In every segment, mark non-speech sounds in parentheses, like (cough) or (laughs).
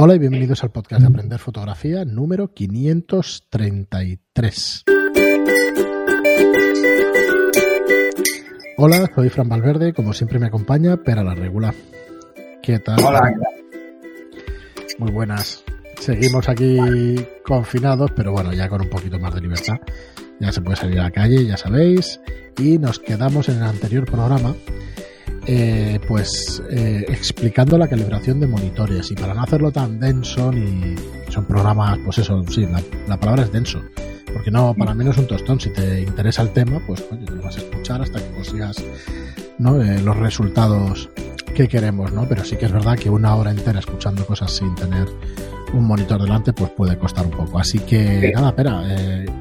Hola y bienvenidos al podcast de Aprender Fotografía número 533. Hola, soy Fran Valverde, como siempre me acompaña Pera la Regula. ¿Qué tal? Hola. Muy buenas. Seguimos aquí confinados, pero bueno, ya con un poquito más de libertad. Ya se puede salir a la calle, ya sabéis. Y nos quedamos en el anterior programa eh, pues eh, explicando la calibración de monitores. Y para no hacerlo tan denso ni son programas pues eso sí la, palabra es denso. Porque no para mí no es un tostón. Si te interesa el tema pues oye, te vas a escuchar hasta que consigas ¿no? Eh, los resultados que queremos no pero sí que es verdad que una hora entera escuchando cosas sin tener un monitor delante pues puede costar un poco. Así que nada espera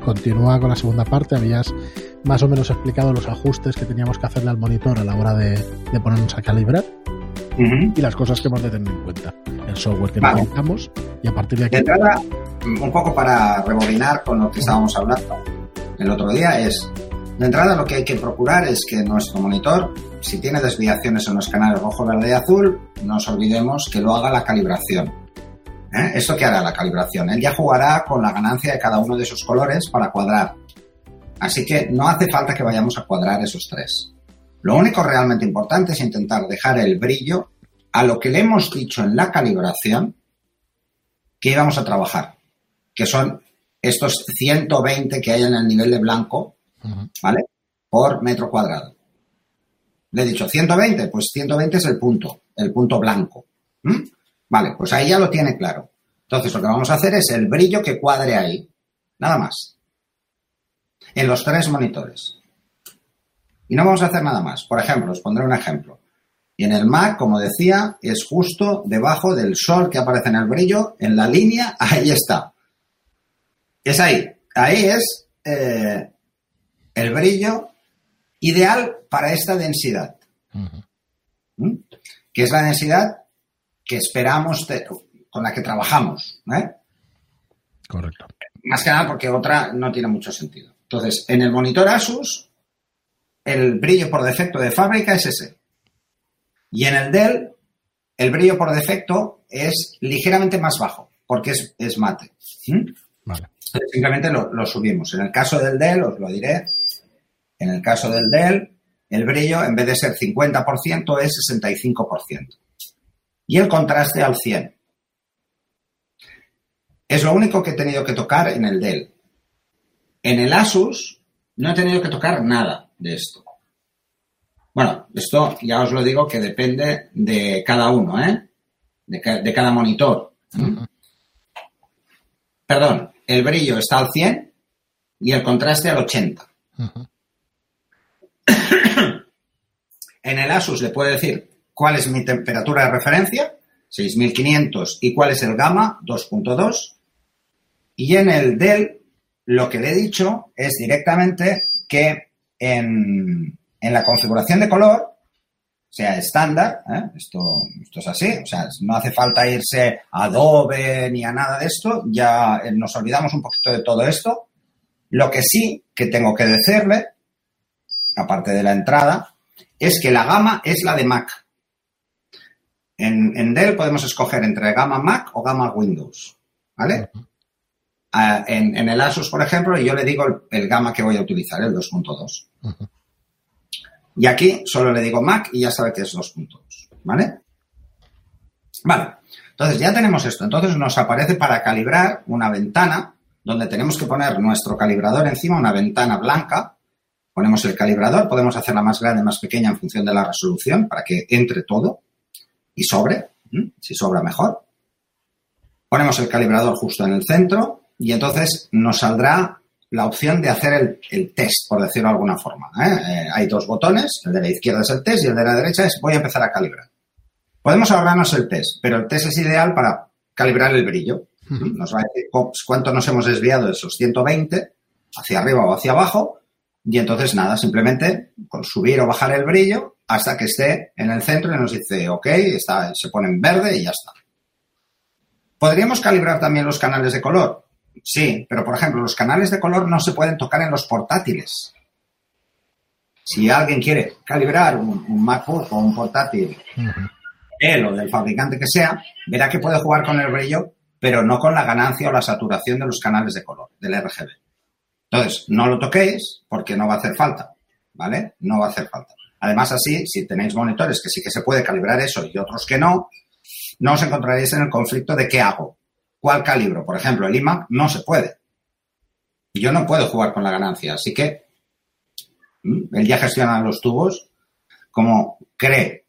continúa con la segunda parte. Habías más o menos explicado los ajustes que teníamos que hacerle al monitor a la hora de, ponernos a calibrar y las cosas que hemos de tener en cuenta. El software que necesitamos y a partir de aquí. De entrada, un poco para rebobinar con lo que estábamos hablando el otro día, es de entrada lo que hay que procurar es que nuestro monitor, si tiene desviaciones en los canales rojo, verde y azul, no nos olvidemos que lo haga la calibración. ¿Eh? ¿Esto qué hará la calibración? Él ya jugará con la ganancia de cada uno de esos colores para cuadrar Así que no hace falta que vayamos a cuadrar esos tres. Lo único realmente importante es intentar dejar el brillo a lo que le hemos dicho en la calibración que íbamos a trabajar, que son estos 120 que hay en el nivel de blanco, ¿vale? Por metro cuadrado. Le he dicho 120, pues 120 es el punto, el punto blanco. Vale, pues ahí ya lo tiene claro. Entonces lo que vamos a hacer es el brillo que cuadre ahí, nada más en los tres monitores. Y no vamos a hacer nada más. Por ejemplo, os pondré un ejemplo. Y en el Mac, como decía, es justo debajo del sol que aparece en el brillo, en la línea, (laughs) ahí está. Es ahí. Ahí es eh, el brillo ideal para esta densidad. ¿Mm? Que es la densidad que esperamos, con la que trabajamos. ¿eh? Correcto. Más que nada porque otra no tiene mucho sentido. Entonces, en el monitor Asus, el brillo por defecto de fábrica es ese. Y en el Dell, el brillo por defecto es ligeramente más bajo, porque es, mate. ¿Mm? Vale. Simplemente lo, lo, subimos. En el caso del Dell, os lo diré, en el caso del Dell, el brillo, en vez de ser 50%, es 65%. Y el contraste al 100. Es lo único que he tenido que tocar en el Dell. En el Asus no he tenido que tocar nada de esto. Bueno, esto ya os lo digo que depende de cada uno, ¿eh? De, cada monitor. Perdón, el brillo está al 100 y el contraste al 80. (coughs) en el Asus le puedo decir cuál es mi temperatura de referencia, 6500, y cuál es el gamma, 2.2. Y en el Dell lo que le he dicho es directamente que en, la configuración de color, sea estándar, ¿eh? esto, esto es así, o sea, no hace falta irse a Adobe ni a nada de esto, ya eh, nos olvidamos un poquito de todo esto. Lo que sí que tengo que decirle, aparte de la entrada, es que la gama es la de Mac. En, en Dell podemos escoger entre gama Mac o gama Windows, ¿vale? En, el Asus, por ejemplo, y yo le digo el, gama que voy a utilizar, el 2.2. Y aquí solo le digo Mac y ya sabe que es 2.2. ¿Vale? Vale. Entonces ya tenemos esto. Entonces nos aparece para calibrar una ventana donde tenemos que poner nuestro calibrador encima, una ventana blanca. Ponemos el calibrador, podemos hacerla más grande, más pequeña en función de la resolución para que entre todo y sobre. Si sobra, mejor. Ponemos el calibrador justo en el centro y entonces nos saldrá la opción de hacer el, test, por decirlo de alguna forma. ¿eh? Eh, hay dos botones, el de la izquierda es el test y el de la derecha es voy a empezar a calibrar. Podemos ahorrarnos el test, pero el test es ideal para calibrar el brillo. Nos va a decir cuánto nos hemos desviado de esos 120 hacia arriba o hacia abajo y entonces nada, simplemente con subir o bajar el brillo hasta que esté en el centro y nos dice ok, está, se pone en verde y ya está. Podríamos calibrar también los canales de color. Sí, pero por ejemplo, los canales de color no se pueden tocar en los portátiles. Si alguien quiere calibrar un, MacBook o un portátil él o del fabricante que sea, verá que puede jugar con el brillo, pero no con la ganancia o la saturación de los canales de color, del RGB. Entonces, no lo toquéis porque no va a hacer falta, ¿vale? No va a hacer falta. Además, así, si tenéis monitores que sí que se puede calibrar eso y otros que no, no os encontraréis en el conflicto de qué hago, cuál calibro. Por ejemplo, el iMac no se puede. Y yo no puedo jugar con la ganancia, así que él ya gestiona los tubos como cree,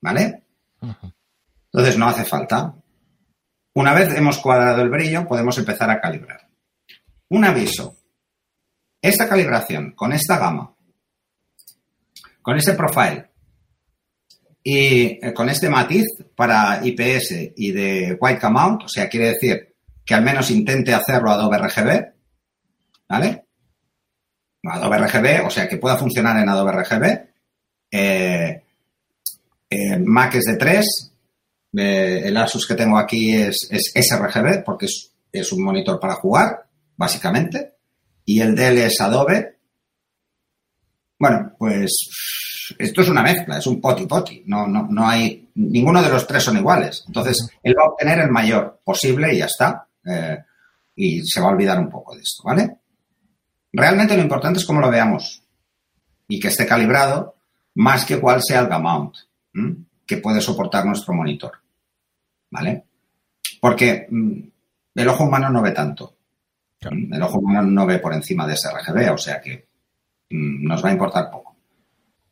¿vale? Entonces no hace falta. Una vez hemos cuadrado el brillo, podemos empezar a calibrar. Un aviso. Esta calibración con esta gama, con este profile y eh, con este matiz para IPS y de white mount, o sea, quiere decir que al menos intente hacerlo Adobe RGB, ¿vale? Adobe RGB, o sea, que pueda funcionar en Adobe RGB. Eh, eh, Mac es de 3, el Asus que tengo aquí es, sRGB porque es, un monitor para jugar, básicamente. Y el Dell es Adobe. Bueno, pues esto es una mezcla, es un poti poti. No, no, no hay. Ninguno de los tres son iguales. Entonces, él va a obtener el mayor posible y ya está. Eh, y se va a olvidar un poco de esto, ¿vale? Realmente lo importante es cómo lo veamos y que esté calibrado más que cuál sea el gamma que puede soportar nuestro monitor. ¿vale? Porque mm, el ojo humano no ve tanto. El ojo humano no ve por encima de ese RGB, o sea que mm, nos va a importar poco.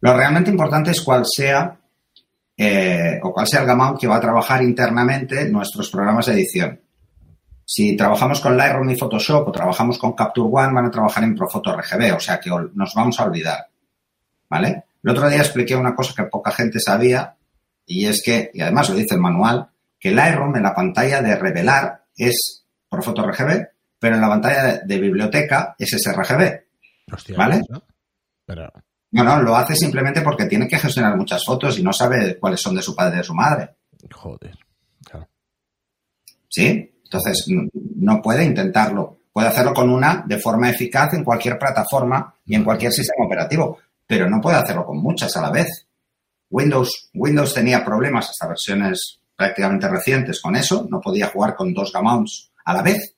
Lo realmente importante es cuál sea eh, o cuál sea el gamma que va a trabajar internamente nuestros programas de edición. Si trabajamos con Lightroom y Photoshop o trabajamos con Capture One, van a trabajar en Profoto RGB, o sea que nos vamos a olvidar. ¿Vale? El otro día expliqué una cosa que poca gente sabía y es que, y además lo dice el manual, que Lightroom en la pantalla de revelar es por foto RGB, pero en la pantalla de, biblioteca es sRGB. ¿Vale? Pero... No, no, lo hace simplemente porque tiene que gestionar muchas fotos y no sabe cuáles son de su padre y de su madre. Joder. ¿Sí? Entonces, no puede intentarlo. Puede hacerlo con una de forma eficaz en cualquier plataforma y en cualquier sistema operativo, pero no puede hacerlo con muchas a la vez. Windows, Windows tenía problemas hasta versiones prácticamente recientes con eso, no podía jugar con dos gamounts a la vez.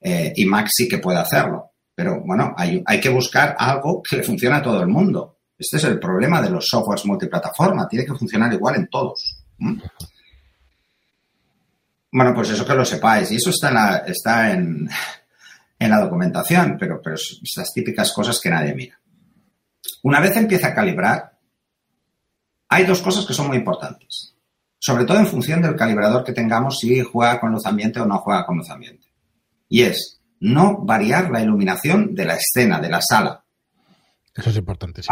Eh, y Mac sí que puede hacerlo. Pero bueno, hay, que buscar algo que le funcione a todo el mundo. Este es el problema de los softwares multiplataforma. Tiene que funcionar igual en todos. Bueno, pues eso que lo sepáis. Y eso está en la, documentación, pero, pero estas típicas cosas que nadie mira. Una vez empieza a calibrar, hay dos cosas que son muy importantes sobre todo en función del calibrador que tengamos, si juega con luz ambiente o no juega con luz ambiente. Y es no variar la iluminación de la escena, de la sala. Eso es importante,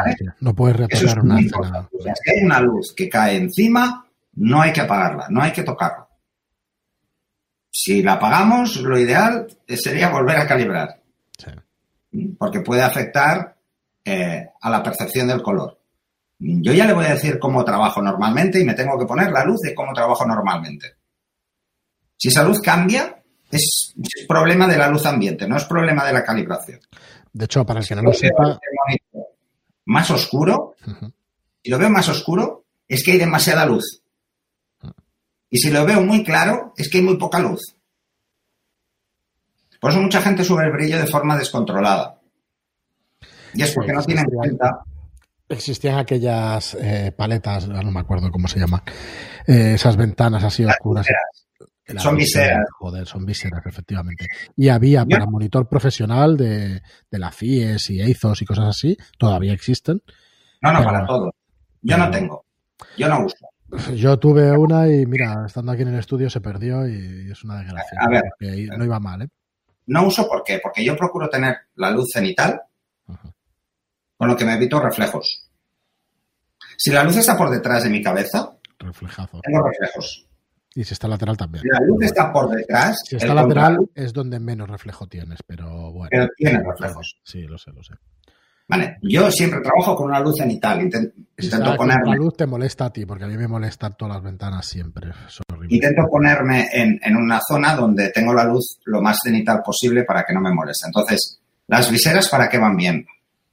No puedes reapagar una escena. si hay una luz que cae encima, no hay que apagarla, no hay que tocarla. Si la apagamos, lo ideal sería volver a calibrar. Porque puede afectar eh, a la percepción del color. Yo ya le voy a decir cómo trabajo normalmente y me tengo que poner la luz de cómo trabajo normalmente. Si esa luz cambia, es, problema de la luz ambiente, no es problema de la calibración. De hecho, para el que no lo sepa... Más oscuro, si lo veo más oscuro, es que hay demasiada luz. Y si lo veo muy claro, es que hay muy poca luz. Por eso mucha gente sube el brillo de forma descontrolada. Y es porque no tienen en cuenta Existían aquellas eh, paletas, no me acuerdo cómo se llaman, eh, esas ventanas así oscuras. Son viseras. Joder, son viseras, efectivamente. Y había para monitor profesional de, la FIES y EIZOS y cosas así, todavía existen. No, no, para todo. Yo no tengo. Yo no uso. Yo tuve una y mira, estando aquí en el estudio se perdió y es una desgracia. A ver, no iba mal, ¿eh? No uso ¿por qué? Porque yo procuro tener la luz cenital con lo que me evito reflejos. Si la luz está por detrás de mi cabeza, tengo reflejos. Y si está lateral también. Si la luz está por detrás. Si está lateral es donde menos reflejo tienes, pero bueno. Pero tiene reflejos. Sí, lo sé, lo sé. Vale, yo siempre trabajo con una luz cenital. Intento, ponerme. La luz te molesta a ti, porque a mí me molestan todas las ventanas siempre. Intento ponerme en, en, una zona donde tengo la luz lo más cenital posible para que no me moleste. Entonces, las viseras, ¿para qué van bien?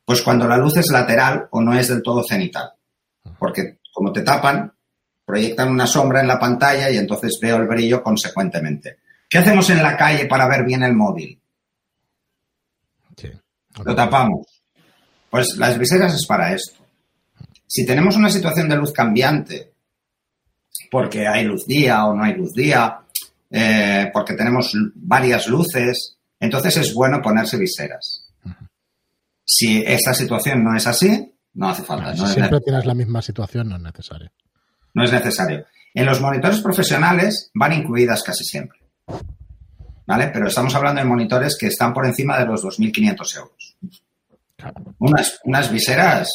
Pues cuando la luz es lateral o no es del todo cenital. Porque como te tapan, proyectan una sombra en la pantalla y entonces veo el brillo consecuentemente. ¿Qué hacemos en la calle para ver bien el móvil? Lo tapamos. Pues las viseras es para esto. Si tenemos una situación de luz cambiante, porque hay luz día o no hay luz día, eh, porque tenemos varias luces, entonces es bueno ponerse viseras. Si esta situación no es así, no hace falta. si siempre tienes la misma situación, no es necesario. No es necesario. En los monitores profesionales van incluidas casi siempre. ¿Vale? Pero estamos hablando de monitores que están por encima de los 2.500 euros. Unas, unas viseras,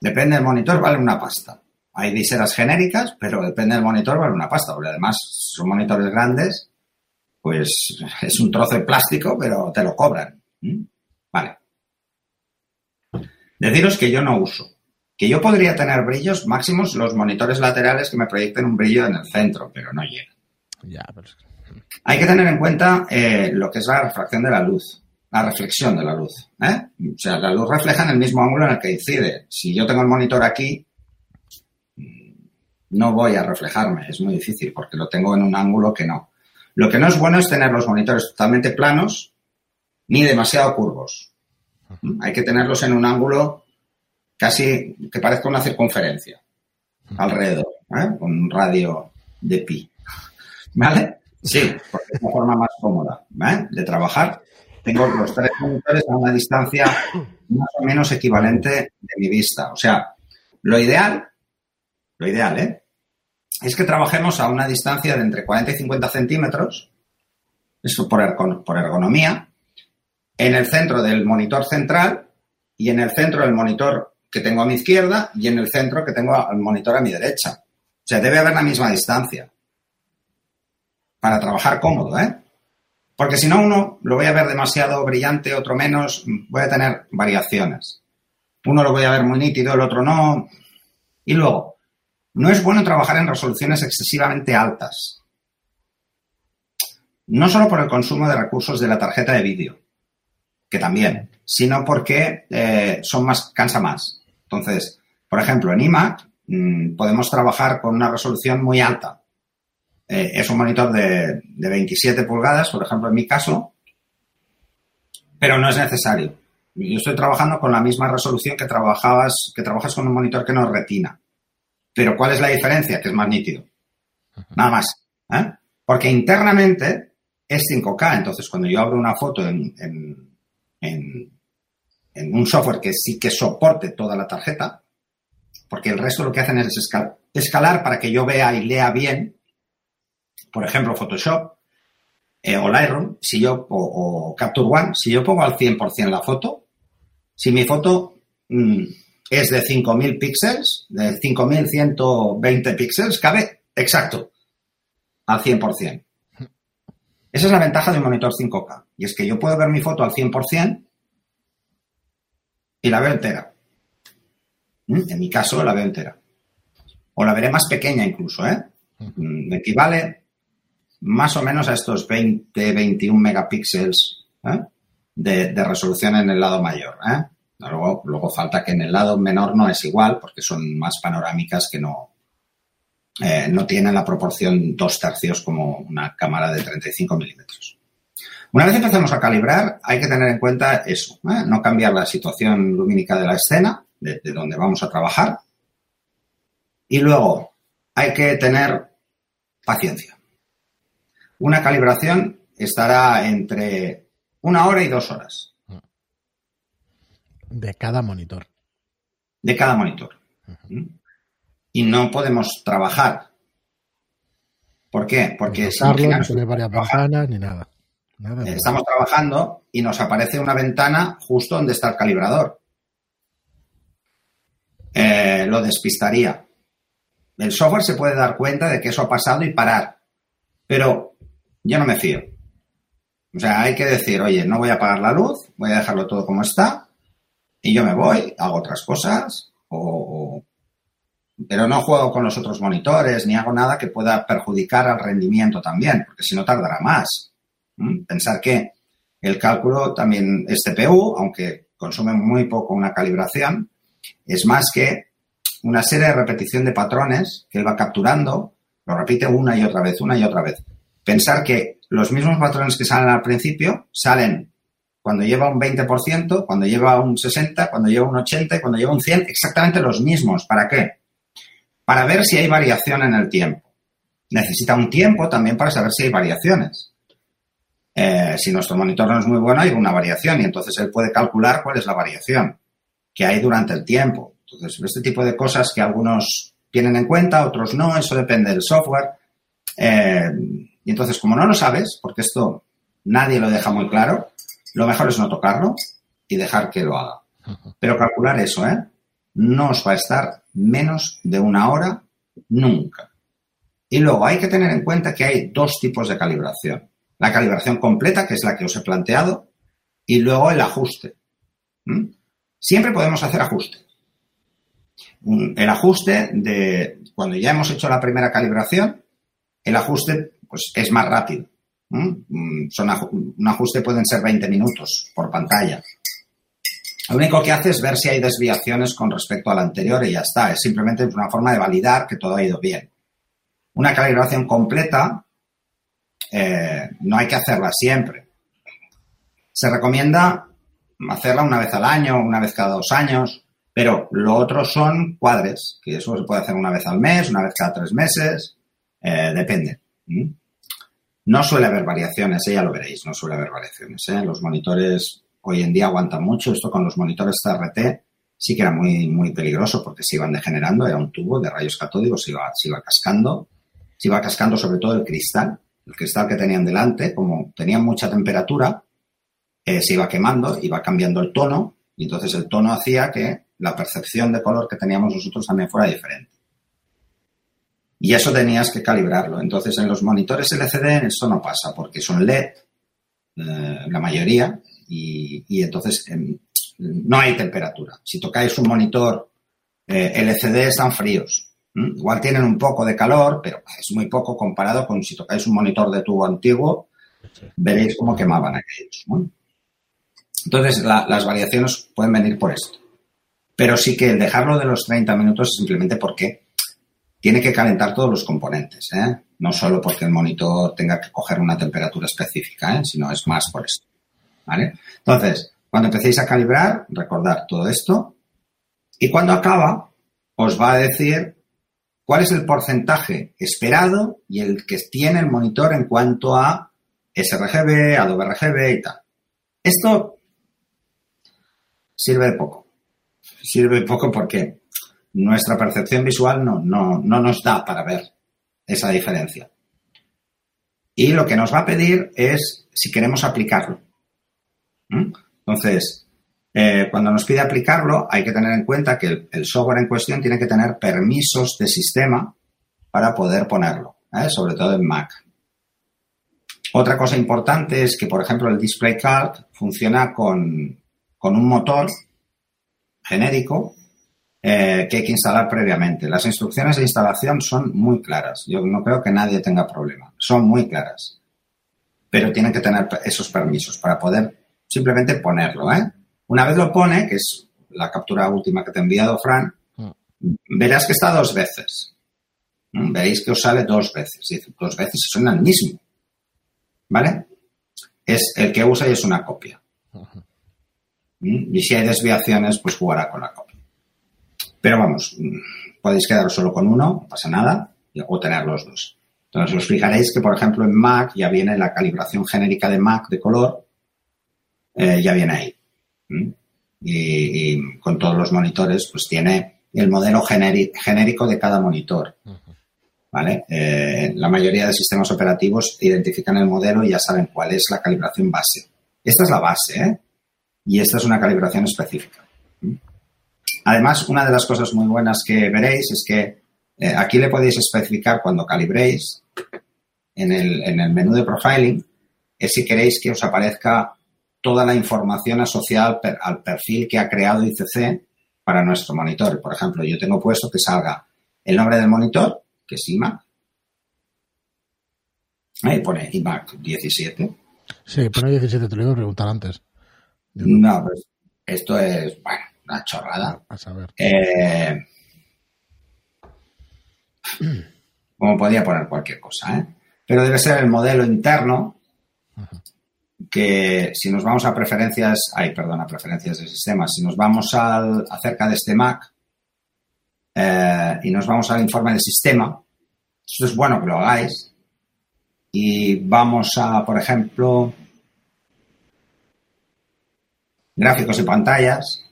depende del monitor, vale una pasta. Hay viseras genéricas, pero depende del monitor, vale una pasta, porque además son monitores grandes, pues es un trozo de plástico, pero te lo cobran. Vale. Deciros que yo no uso. Que yo podría tener brillos máximos los monitores laterales que me proyecten un brillo en el centro, pero no llega. Ya, Hay que tener en cuenta eh, lo que es la refracción de la luz, la reflexión de la luz. ¿eh? O sea, la luz refleja en el mismo ángulo en el que incide. Si yo tengo el monitor aquí, no voy a reflejarme, es muy difícil porque lo tengo en un ángulo que no. Lo que no es bueno es tener los monitores totalmente planos ni demasiado curvos. Hay que tenerlos en un ángulo casi que parezca una circunferencia alrededor, ¿eh? con un radio de pi. ¿Vale? Sí, porque es la forma más cómoda ¿eh? de trabajar. Tengo los tres monitores a una distancia más o menos equivalente de mi vista. O sea, lo ideal, lo ideal, ¿eh? Es que trabajemos a una distancia de entre 40 y 50 centímetros, eso por, por ergonomía, en el centro del monitor central y en el centro del monitor que tengo a mi izquierda y en el centro que tengo al monitor a mi derecha. O sea, debe haber la misma distancia para trabajar cómodo, ¿eh? Porque si no, uno lo voy a ver demasiado brillante, otro menos, voy a tener variaciones. Uno lo voy a ver muy nítido, el otro no. Y luego, no es bueno trabajar en resoluciones excesivamente altas. No solo por el consumo de recursos de la tarjeta de vídeo, que también, sino porque eh, son más, cansa más. Entonces, por ejemplo, en iMac mm, podemos trabajar con una resolución muy alta. Eh, es un monitor de, 27 pulgadas, por ejemplo, en mi caso, pero no es necesario. Yo estoy trabajando con la misma resolución que trabajabas, que trabajas con un monitor que no es retina. Pero ¿cuál es la diferencia? Que es más nítido. Nada más. ¿eh? Porque internamente es 5K. Entonces, cuando yo abro una foto en, en, un software que sí que soporte toda la tarjeta, porque el resto lo que hacen es escalar para que yo vea y lea bien, por ejemplo, Photoshop eh, o Lightroom, si yo, o, Capture One, si yo pongo al 100% la foto, si mi foto mm, es de 5.000 píxeles, de 5.120 píxeles, cabe exacto al 100%. (laughs) Esa es la ventaja de un monitor 5K. Y es que yo puedo ver mi foto al 100% y la veo entera. ¿Mm? En mi caso, la veo entera. O la veré más pequeña incluso, ¿eh? Mm, equivale más o menos a estos 20, 21 megapíxeles ¿eh? de, resolución en el lado mayor. ¿eh? Luego, luego falta que en el lado menor no es igual, porque son más panorámicas que no, eh, no tienen la proporción dos tercios como una cámara de 35 milímetros. Una vez empezamos a calibrar, hay que tener en cuenta eso, ¿eh? no cambiar la situación lumínica de la escena, de, donde vamos a trabajar. Y luego, hay que tener paciencia. Una calibración estará entre una hora y dos horas. De cada monitor. De cada monitor y no podemos trabajar. ¿Por qué? Porque no tiene varias ni nada. Estamos trabajando y nos aparece una ventana justo donde está el calibrador. Eh, lo despistaría. El software se puede dar cuenta de que eso ha pasado y parar. Pero yo no me fío. O sea, hay que decir, oye, no voy a apagar la luz, voy a dejarlo todo como está y yo me voy, hago otras cosas o, pero no juego con los otros monitores ni hago nada que pueda perjudicar al rendimiento también, porque si no tardará más. Pensar que el cálculo también es CPU, aunque consume muy poco una calibración, es más que una serie de repetición de patrones que él va capturando, lo repite una y otra vez, una y otra vez. Pensar que los mismos patrones que salen al principio salen cuando lleva un 20%, cuando lleva un 60%, cuando lleva un 80% y cuando lleva un 100%, exactamente los mismos. ¿Para qué? Para ver si hay variación en el tiempo. Necesita un tiempo también para saber si hay variaciones. Eh, si nuestro monitor no es muy bueno, hay una variación y entonces él puede calcular cuál es la variación que hay durante el tiempo. Entonces, este tipo de cosas que algunos tienen en cuenta, otros no, eso depende del software. Eh, y entonces, como no lo sabes, porque esto nadie lo deja muy claro, lo mejor es no tocarlo y dejar que lo haga. Pero calcular eso, ¿eh? No os va a estar menos de una hora nunca. Y luego hay que tener en cuenta que hay dos tipos de calibración. La calibración completa, que es la que os he planteado, y luego el ajuste. Siempre podemos hacer ajuste. El ajuste de cuando ya hemos hecho la primera calibración, el ajuste pues, es más rápido. Mm, un ajuste pueden ser 20 minutos por pantalla. Lo único que hace es ver si hay desviaciones con respecto al anterior y ya está. Es simplemente una forma de validar que todo ha ido bien. Una calibración completa eh, no hay que hacerla siempre. Se recomienda hacerla una vez al año, una vez cada dos años, pero lo otro son cuadres, que eso se puede hacer una vez al mes, una vez cada tres meses, eh, depende. No suele haber variaciones, ¿eh? ya lo veréis, no suele haber variaciones. Los monitores hoy en día aguantan mucho. Esto con los monitores CRT sí que era muy, muy peligroso porque se iban degenerando, era un tubo de rayos catódicos, iba, se iba cascando, se iba cascando sobre todo el cristal. El cristal que tenían delante, como tenían mucha temperatura, eh, se iba quemando, iba cambiando el tono y entonces el tono hacía que la percepción de color que teníamos nosotros también fuera diferente. Y eso tenías que calibrarlo. Entonces, en los monitores LCD esto no pasa porque son LED, eh, la mayoría, y, entonces em, no hay temperatura. Si tocáis un monitor eh, LCD están fríos. Igual tienen un poco de calor, pero es muy poco comparado con si tocáis un monitor de tubo antiguo, veréis cómo quemaban aquellos. Entonces, las variaciones pueden venir por esto. Pero sí que el dejarlo de los 30 minutos es simplemente porque tiene que calentar todos los componentes, ¿eh? no solo porque el monitor tenga que coger una temperatura específica, ¿eh? sino es más por esto. ¿vale? Entonces, cuando empecéis a calibrar, recordad todo esto y cuando acaba, os va a decir cuál es el porcentaje esperado y el que tiene el monitor en cuanto a sRGB, Adobe RGB y tal. Esto sirve de poco. Sirve de poco porque nuestra percepción visual no, no, nos da para ver esa diferencia. Y lo que nos va a pedir es si queremos aplicarlo. ¿Mm? Entonces, eh, cuando nos pide aplicarlo, hay que tener en cuenta que el, software en cuestión tiene que tener permisos de sistema para poder ponerlo, ¿eh? sobre todo en Mac. Otra cosa importante es que, por ejemplo, el Display Card funciona con, con un motor genérico eh, que hay que instalar previamente. Las instrucciones de instalación son muy claras. Yo no creo que nadie tenga problema. Son muy claras. Pero tienen que tener esos permisos para poder simplemente ponerlo. ¿eh? Una vez lo pone, que es la captura última que te he enviado, Fran, mm. verás que está dos veces. Mm, veréis que os sale dos veces. Dice, dos veces son el mismo. ¿Vale? Es el que usa y es una copia. Mm, y si hay desviaciones, pues jugará con la copia. Pero vamos, podéis quedaros solo con uno, no pasa nada, o tener los dos. Entonces os fijaréis que, por ejemplo, en Mac ya viene la calibración genérica de Mac de color, eh, ya viene ahí. Y, con todos los monitores, pues tiene el modelo genérico de cada monitor. ¿Vale? Eh, la mayoría de sistemas operativos identifican el modelo y ya saben cuál es la calibración base. Esta es la base, ¿eh? Y esta es una calibración específica. Además, una de las cosas muy buenas que veréis es que eh, aquí le podéis especificar cuando calibréis en el, menú de profiling, es si queréis que os aparezca toda la información asociada al, perfil que ha creado ICC para nuestro monitor. Por ejemplo, yo tengo puesto que salga el nombre del monitor, que es IMAC. Ahí pone IMAC 17. Sí, pone 17, te lo iba a preguntar antes. No, pues esto es, bueno, una chorrada. A saber. Eh, (clears throat) Como podía poner cualquier cosa, ¿eh? Pero debe ser el modelo interno que si nos vamos a preferencias, ay, perdón, a preferencias de sistema, si nos vamos al, acerca de este Mac eh, y nos vamos al informe de sistema, esto es bueno que lo hagáis, y vamos a, por ejemplo, gráficos y pantallas,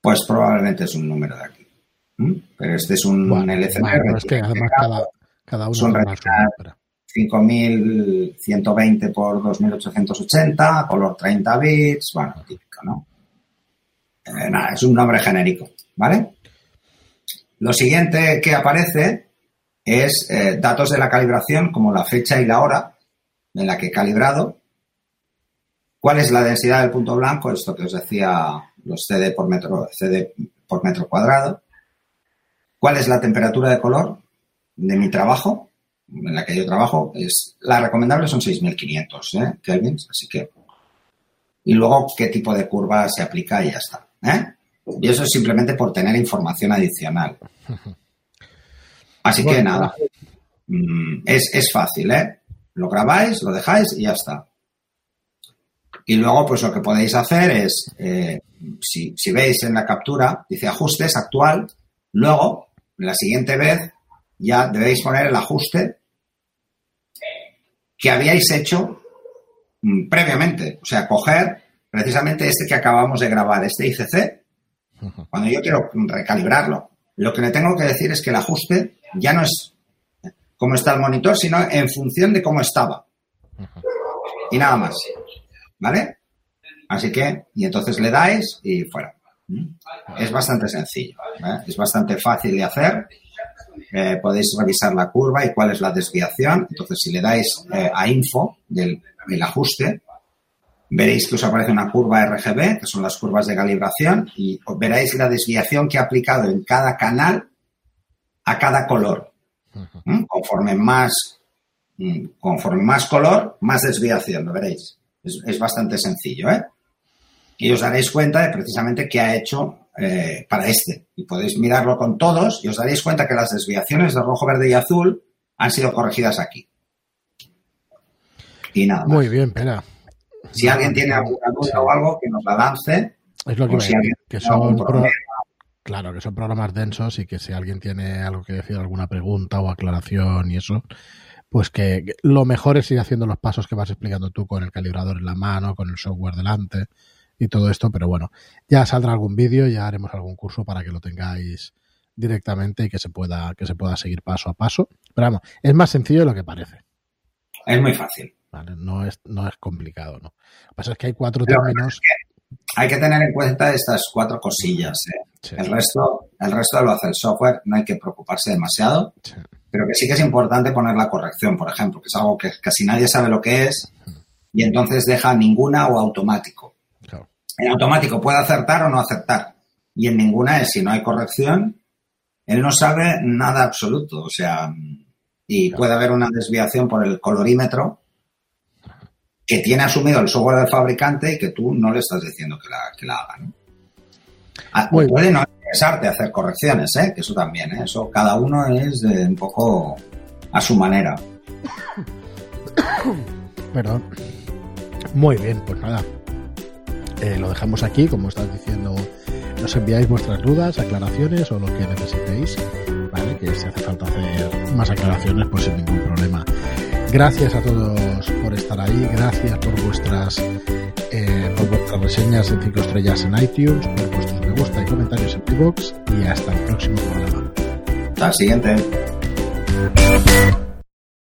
pues probablemente es un número de aquí. Pero este es un bueno, es que además cada, cada uno son 5120 por 2880, color 30 bits, bueno, típico, ¿no? Eh, nada, es un nombre genérico, ¿vale? Lo siguiente que aparece es eh, datos de la calibración, como la fecha y la hora en la que he calibrado. ¿Cuál es la densidad del punto blanco? Esto que os decía, los CD por metro, CD por metro cuadrado. ¿Cuál es la temperatura de color de mi trabajo? En la que yo trabajo, es la recomendable son 6500 ¿eh? kelvins, así que. Y luego qué tipo de curva se aplica y ya está. ¿eh? Y eso es simplemente por tener información adicional. (laughs) Así que nada, mm, es, es fácil, ¿eh? Lo grabáis, lo dejáis y ya está. Y luego, pues lo que podéis hacer es, eh, si, si, veis en la captura, dice ajustes actual, luego, la siguiente vez, ya debéis poner el ajuste que habíais hecho mm, previamente. O sea, coger precisamente este que acabamos de grabar, este ICC, cuando yo quiero recalibrarlo, lo que le tengo que decir es que el ajuste ya no es cómo está el monitor, sino en función de cómo estaba. Y nada más. ¿Vale? Así que, y entonces le dais y fuera. Es bastante sencillo. ¿eh? Es bastante fácil de hacer. Eh, podéis revisar la curva y cuál es la desviación. Entonces, si le dais eh, a info del, ajuste, veréis que os aparece una curva RGB, que son las curvas de calibración, y veréis la desviación que ha aplicado en cada canal a cada color. ¿Mm? Conforme más, mm, conforme más color, más desviación, lo veréis. Es, bastante sencillo, ¿eh? Y os daréis cuenta de precisamente qué ha hecho eh, para este. Y podéis mirarlo con todos y os daréis cuenta que las desviaciones de rojo, verde y azul han sido corregidas aquí. Y nada. Muy bien, pena. Si alguien tiene alguna duda o algo, que nos la lance. Es lo que, que son claro, que son programas densos y que si alguien tiene algo que decir, alguna pregunta o aclaración y eso, pues que lo mejor es ir haciendo los pasos que vas explicando tú con el calibrador en la mano, con el software delante y todo esto, pero bueno, ya saldrá algún vídeo, ya haremos algún curso para que lo tengáis directamente y que se pueda que se pueda seguir paso a paso. Pero vamos, es más sencillo de lo que parece. Es muy fácil. No, es, no es complicado, ¿no? Lo que pasa es que hay cuatro términos. hay que tener en cuenta estas cuatro cosillas. ¿eh? El, resto, el resto lo hace el software, no hay que preocuparse demasiado. Pero que sí que es importante poner la corrección, por ejemplo, que es algo que casi nadie sabe lo que es y entonces deja ninguna o automático. En automático puede acertar o no acertar. Y en ninguna es si no hay corrección, él no sabe nada absoluto. O sea, y puede haber una desviación por el colorímetro que tiene asumido el software del fabricante y que tú no le estás diciendo que la, que la haga. ¿no? Ah, puede no interesarte hacer correcciones, ¿eh? que eso también, ¿eh? eso cada uno es de un poco a su manera. (coughs) Perdón. Muy bien, pues nada. Eh, lo dejamos aquí, como estás diciendo, nos enviáis vuestras dudas, aclaraciones o lo que necesitéis, ¿vale? Que si hace falta hacer más aclaraciones, pues sin ningún problema. Gracias a todos por estar ahí, gracias por vuestras eh, por vuestras reseñas en 5 estrellas en iTunes, por vuestros me gusta y comentarios en iVoox y hasta el próximo programa. Hasta el siguiente.